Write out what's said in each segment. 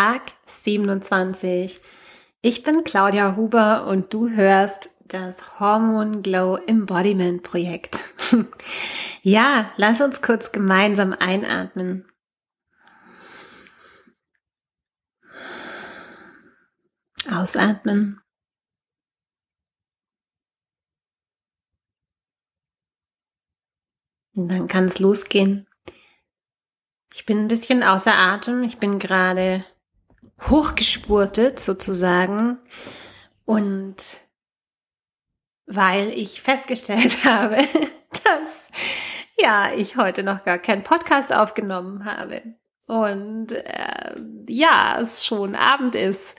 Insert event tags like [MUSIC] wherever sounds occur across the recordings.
Tag 27. Ich bin Claudia Huber und du hörst das Hormone Glow Embodiment Projekt. [LAUGHS] ja, lass uns kurz gemeinsam einatmen. Ausatmen. Und dann kann es losgehen. Ich bin ein bisschen außer Atem. Ich bin gerade hochgespurtet sozusagen. Und weil ich festgestellt [LAUGHS] habe, dass ja, ich heute noch gar keinen Podcast aufgenommen habe. Und äh, ja, es schon Abend ist.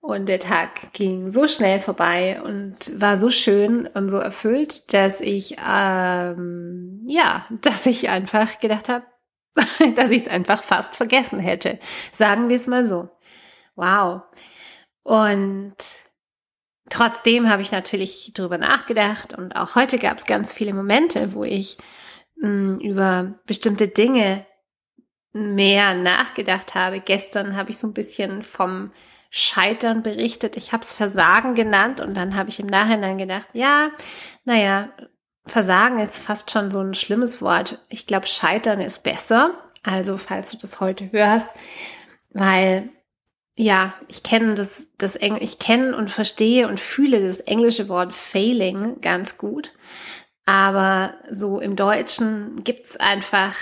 Und der Tag ging so schnell vorbei und war so schön und so erfüllt, dass ich ähm, ja, dass ich einfach gedacht habe, [LAUGHS] dass ich es einfach fast vergessen hätte. Sagen wir es mal so. Wow. Und trotzdem habe ich natürlich darüber nachgedacht und auch heute gab es ganz viele Momente, wo ich mh, hm, über bestimmte Dinge mehr nachgedacht habe. Gestern habe ich so ein bisschen vom Scheitern berichtet. Ich habe es Versagen genannt und dann habe ich im Nachhinein gedacht, ja, naja, Versagen ist fast schon so ein schlimmes Wort. Ich glaube, Scheitern ist besser. Also, falls du das heute hörst, weil ja, ich kenne das, das Engl ich kenne und verstehe und fühle das englische Wort Failing ganz gut. Aber so im Deutschen gibt's einfach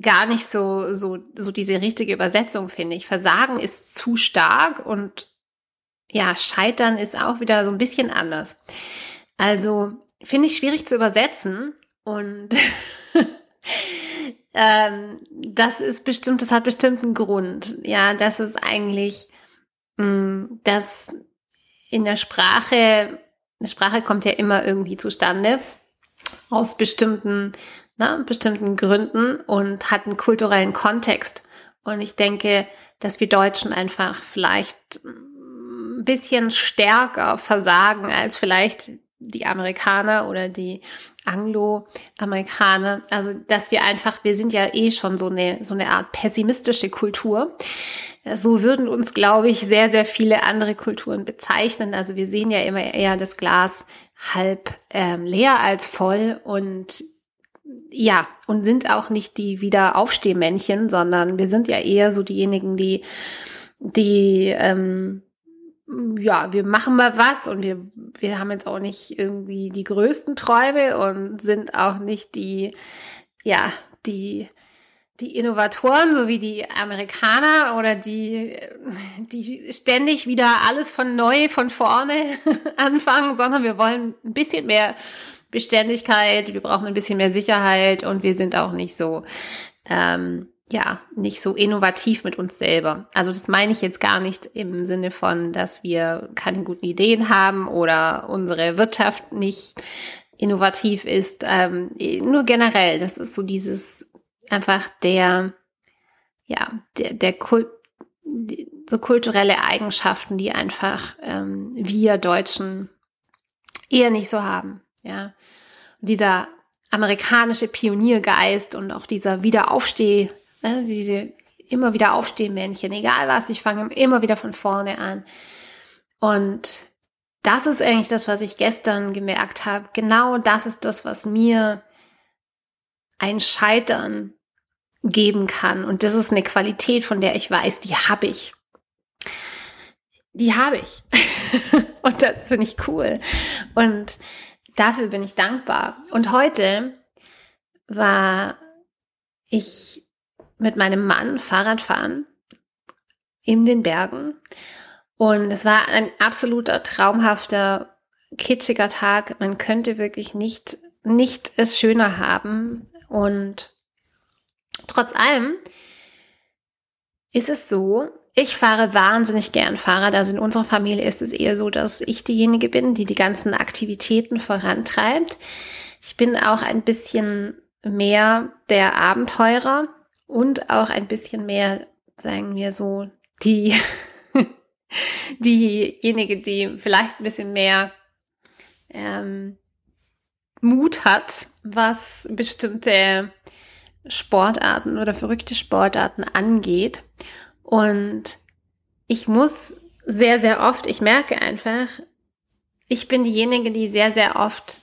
gar nicht so, so, so diese richtige Übersetzung, finde ich. Versagen ist zu stark und ja, Scheitern ist auch wieder so ein bisschen anders. Also finde ich schwierig zu übersetzen und [LAUGHS] ähm, das ist bestimmt, das hat bestimmt einen Grund. Ja, das ist eigentlich, mh, mm, dass in der Sprache, eine Sprache kommt ja immer irgendwie zustande aus bestimmten, na, bestimmten Gründen und hat einen kulturellen Kontext. Und ich denke, dass wir Deutschen einfach vielleicht ein bisschen stärker versagen als vielleicht die Amerikaner oder die Anglo-Amerikaner. Also, dass wir einfach, wir sind ja eh schon so eine, so eine Art pessimistische Kultur. So würden uns, glaube ich, sehr, sehr viele andere Kulturen bezeichnen. Also, wir sehen ja immer eher das Glas halb ähm, leer als voll und ja, und sind auch nicht die Wiederaufstehmännchen, sondern wir sind ja eher so diejenigen, die, die, ähm, ja, wir machen mal was und wir, wir haben jetzt auch nicht irgendwie die größten Träume und sind auch nicht die, ja, die, die Innovatoren, so wie die Amerikaner oder die, [LAUGHS] die ständig wieder alles von neu, von vorne [LAUGHS] anfangen, sondern wir wollen ein bisschen mehr Beständigkeit, wir brauchen ein bisschen mehr Sicherheit und wir sind auch nicht so, ähm, ja, nicht so innovativ mit uns selber. Also das meine ich jetzt gar nicht im Sinne von, dass wir keine guten Ideen haben oder unsere Wirtschaft nicht innovativ ist. Ähm, nur generell, das ist so dieses einfach der, ja, der, der Kult, so kulturelle Eigenschaften, die einfach ähm, wir Deutschen eher nicht so haben. Ja, und dieser amerikanische Pioniergeist und auch dieser Wiederaufsteh Ne, diese immer wieder aufstehen Männchen, egal was, ich fange immer wieder von vorne an. Und das ist eigentlich das, was ich gestern gemerkt habe. Genau das ist das, was mir ein Scheitern geben kann. Und das ist eine Qualität, von der ich weiß, die habe ich. Die habe ich. [LAUGHS] und das finde ich cool. Und dafür bin ich dankbar. Und heute war ich mit meinem Mann Fahrrad fahren in den Bergen. Und es war ein absoluter traumhafter, kitschiger Tag. Man könnte wirklich nicht, nicht es schöner haben. Und trotz allem ist es so, ich fahre wahnsinnig gern Fahrrad. Also in unserer Familie ist es eher so, dass ich diejenige bin, die die ganzen Aktivitäten vorantreibt. Ich bin auch ein bisschen mehr der Abenteurer und auch ein bisschen mehr, sagen wir so, die, [LAUGHS] diejenige, die vielleicht ein bisschen mehr ähm, Mut hat, was bestimmte Sportarten oder verrückte Sportarten angeht. Und ich muss sehr, sehr oft, ich merke einfach, ich bin diejenige, die sehr, sehr oft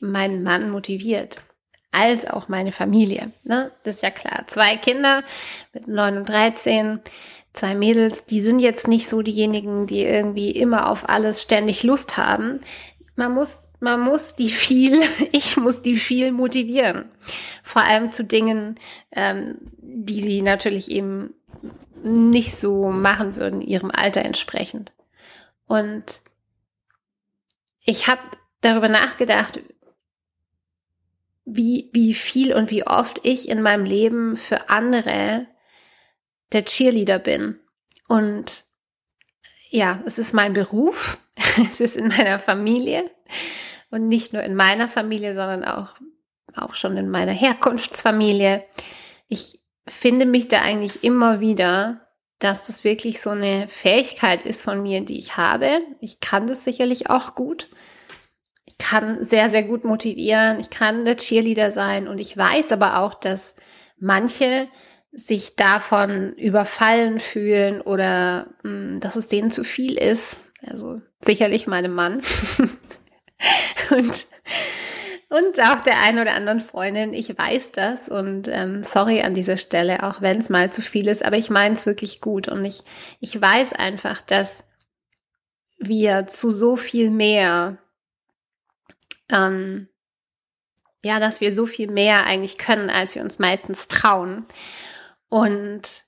meinen Mann motiviert, als auch meine Familie. Ne? Das ist ja klar. Zwei Kinder mit 9 und 13, zwei Mädels, die sind jetzt nicht so diejenigen, die irgendwie immer auf alles ständig Lust haben. Man muss, man muss die viel, [LAUGHS] ich muss die viel motivieren. Vor allem zu Dingen, ähm, die sie natürlich eben nicht so machen würden, ihrem Alter entsprechend. Und ich habe darüber nachgedacht, wie, wie viel und wie oft ich in meinem Leben für andere der Cheerleader bin. Und ja, es ist mein Beruf, [LAUGHS] es ist in meiner Familie und nicht nur in meiner Familie, sondern auch, auch schon in meiner Herkunftsfamilie. Ich finde mich da eigentlich immer wieder, dass das wirklich so eine Fähigkeit ist von mir, die ich habe. Ich kann das sicherlich auch gut. Kann sehr, sehr gut motivieren. Ich kann der Cheerleader sein. Und ich weiß aber auch, dass manche sich davon überfallen fühlen oder mh, hm, dass es denen zu viel ist. Also sicherlich meinem Mann. [LAUGHS] und, und auch der einen oder anderen Freundin. Ich weiß das und ähm, sorry an dieser Stelle, auch wenn es mal zu viel ist, aber ich meine es wirklich gut und ich, ich weiß einfach, dass wir zu so viel mehr ähm, ja, dass wir so viel mehr eigentlich können, als wir uns meistens trauen. Und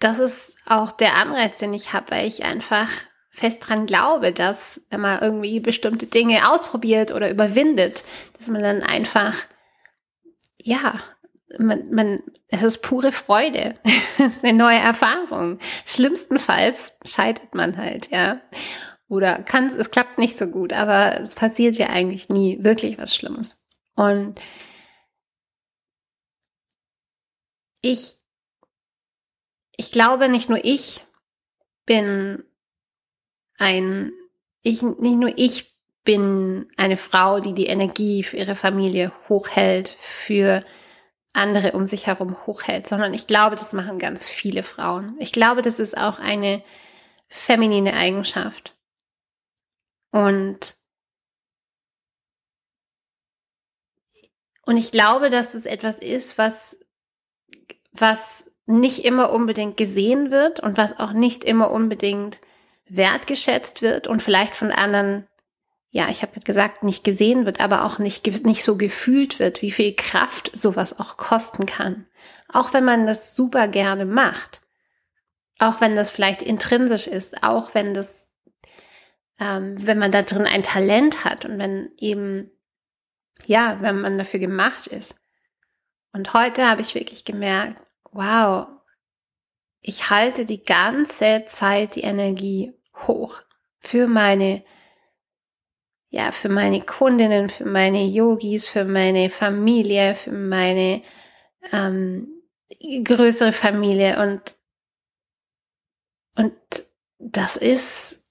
das ist auch der Anreiz, den ich habe, weil ich einfach fest dran glaube, dass wenn man irgendwie bestimmte Dinge ausprobiert oder überwindet, dass man dann einfach, ja, man, man, es ist pure Freude. [LAUGHS] es ist eine neue Erfahrung. Schlimmstenfalls scheitert man halt, ja. Oder kann, es klappt nicht so gut, aber es passiert ja eigentlich nie wirklich was Schlimmes. Und ich, ich glaube, nicht nur ich bin ein, ich, nicht nur ich bin eine Frau, die die Energie für ihre Familie hochhält, für andere um sich herum hochhält, sondern ich glaube, das machen ganz viele Frauen. Ich glaube, das ist auch eine feminine Eigenschaft. Und, und ich glaube, dass es etwas ist, was was nicht immer unbedingt gesehen wird und was auch nicht immer unbedingt wertgeschätzt wird und vielleicht von anderen, ja, ich habe gesagt, nicht gesehen wird, aber auch nicht, nicht so gefühlt wird, wie viel Kraft sowas auch kosten kann. Auch wenn man das super gerne macht. Auch wenn das vielleicht intrinsisch ist, auch wenn das, ähm, wenn man da drin ein Talent hat und wenn eben, ja, wenn man dafür gemacht ist. Und heute habe ich wirklich gemerkt, wow, ich halte die ganze Zeit die Energie hoch für meine, ja, für meine Kundinnen, für meine Yogis, für meine Familie, für meine ähm, größere Familie und, und das ist,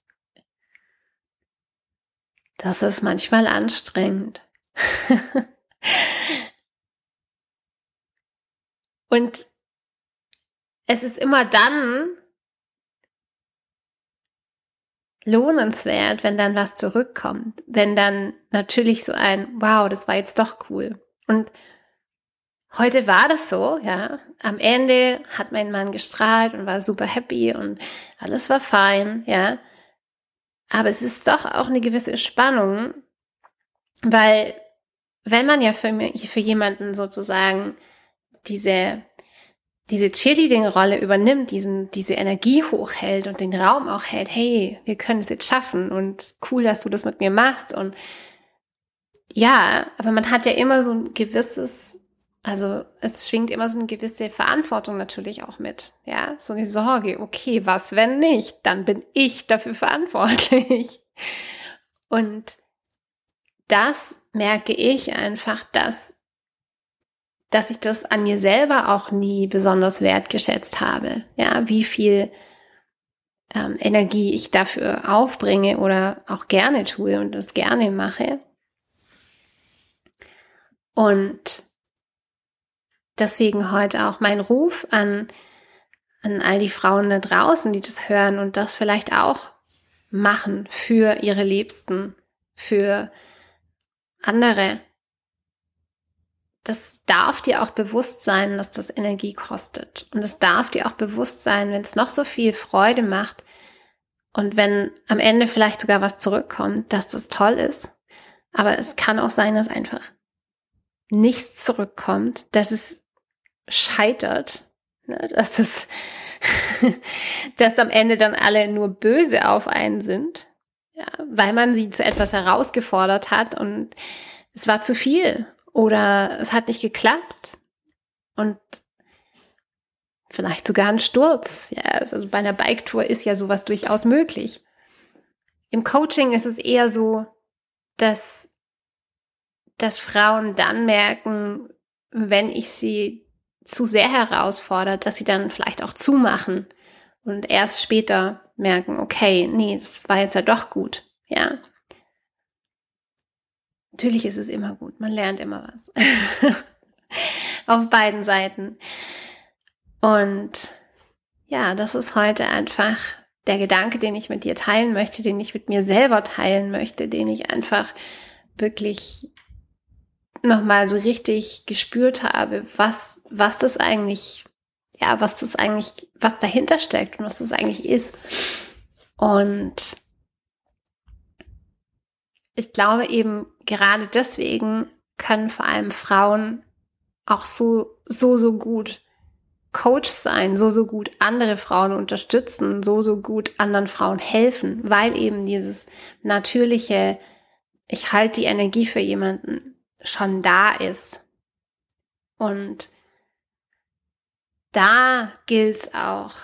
das ist manchmal anstrengend. [LAUGHS] und es ist immer dann lohnenswert, wenn dann was zurückkommt, wenn dann natürlich so ein, wow, das war jetzt doch cool. Und heute war das so, ja. Am Ende hat mein Mann gestrahlt und war super happy und alles war fein, ja. Aber es ist doch auch eine gewisse Spannung, weil wenn man ja für, für jemanden sozusagen diese diese Cheerleading-Rolle übernimmt, diesen, diese Energie hochhält und den Raum auch hält, hey, wir können es jetzt schaffen und cool, dass du das mit mir machst und ja, aber man hat ja immer so ein gewisses, also es schwingt immer so eine gewisse Verantwortung natürlich auch mit, ja, so eine Sorge, okay, was wenn nicht, dann bin ich dafür [LAUGHS] verantwortlich. Und das merke ich einfach, dass dass ich das an mir selber auch nie besonders wertgeschätzt habe. Ja, wie viel ähm, Energie ich dafür aufbringe oder auch gerne tue und das gerne mache. Und deswegen heute auch mein Ruf an an all die Frauen da draußen, die das hören und das vielleicht auch machen für ihre Liebsten, für andere. Das darf dir auch bewusst sein, dass das Energie kostet. Und es darf dir auch bewusst sein, wenn es noch so viel Freude macht und wenn am Ende vielleicht sogar was zurückkommt, dass das toll ist. Aber es kann auch sein, dass einfach nichts zurückkommt, dass es scheitert, ne, dass es, [LAUGHS] dass am Ende dann alle nur böse auf einen sind, ja, weil man sie zu etwas herausgefordert hat und es war zu viel oder es hat nicht geklappt und vielleicht sogar ein Sturz. Ja, also bei einer Biketour ist ja sowas durchaus möglich. Im Coaching ist es eher so, dass, dass Frauen dann merken, wenn ich sie zu sehr herausfordert, dass sie dann vielleicht auch zumachen und erst später merken, okay, nee, das war jetzt ja doch gut, ja. Natürlich ist es immer gut, man lernt immer was. [LAUGHS] Auf beiden Seiten. Und ja, das ist heute einfach der Gedanke, den ich mit dir teilen möchte, den ich mit mir selber teilen möchte, den ich einfach wirklich nochmal so richtig gespürt habe, was, was das eigentlich, ja, was das eigentlich, was dahinter steckt und was das eigentlich ist. Und ich glaube eben gerade deswegen können vor allem Frauen auch so, so, so gut Coach sein, so, so gut andere Frauen unterstützen, so, so gut anderen Frauen helfen, weil eben dieses natürliche, ich halte die Energie für jemanden schon da ist. Und da gilt es auch,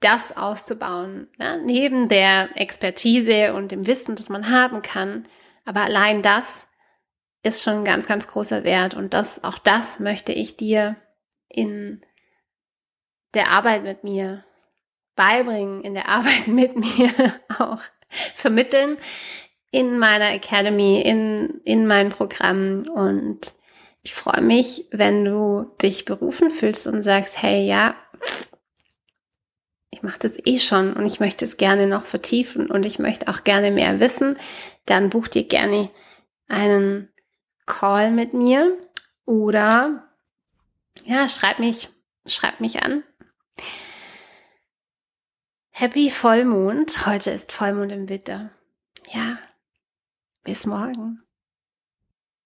das auszubauen, ne? neben der Expertise und dem Wissen, das man haben kann. Aber allein das ist schon ein ganz, ganz großer Wert. Und das, auch das möchte ich dir in der Arbeit mit mir beibringen, in der Arbeit [LAUGHS] mit mir auch vermitteln, in meiner Academy, in, in meinen Programmen und ich freue mich, wenn du dich berufen fühlst und sagst, hey, ja, ich mache das eh schon und ich möchte es gerne noch vertiefen und ich möchte auch gerne mehr wissen, dann buch dir gerne einen Call mit mir oder ja, schreib mich, schreib mich an. Happy Vollmond. Heute ist Vollmond im Witter. Ja, bis morgen.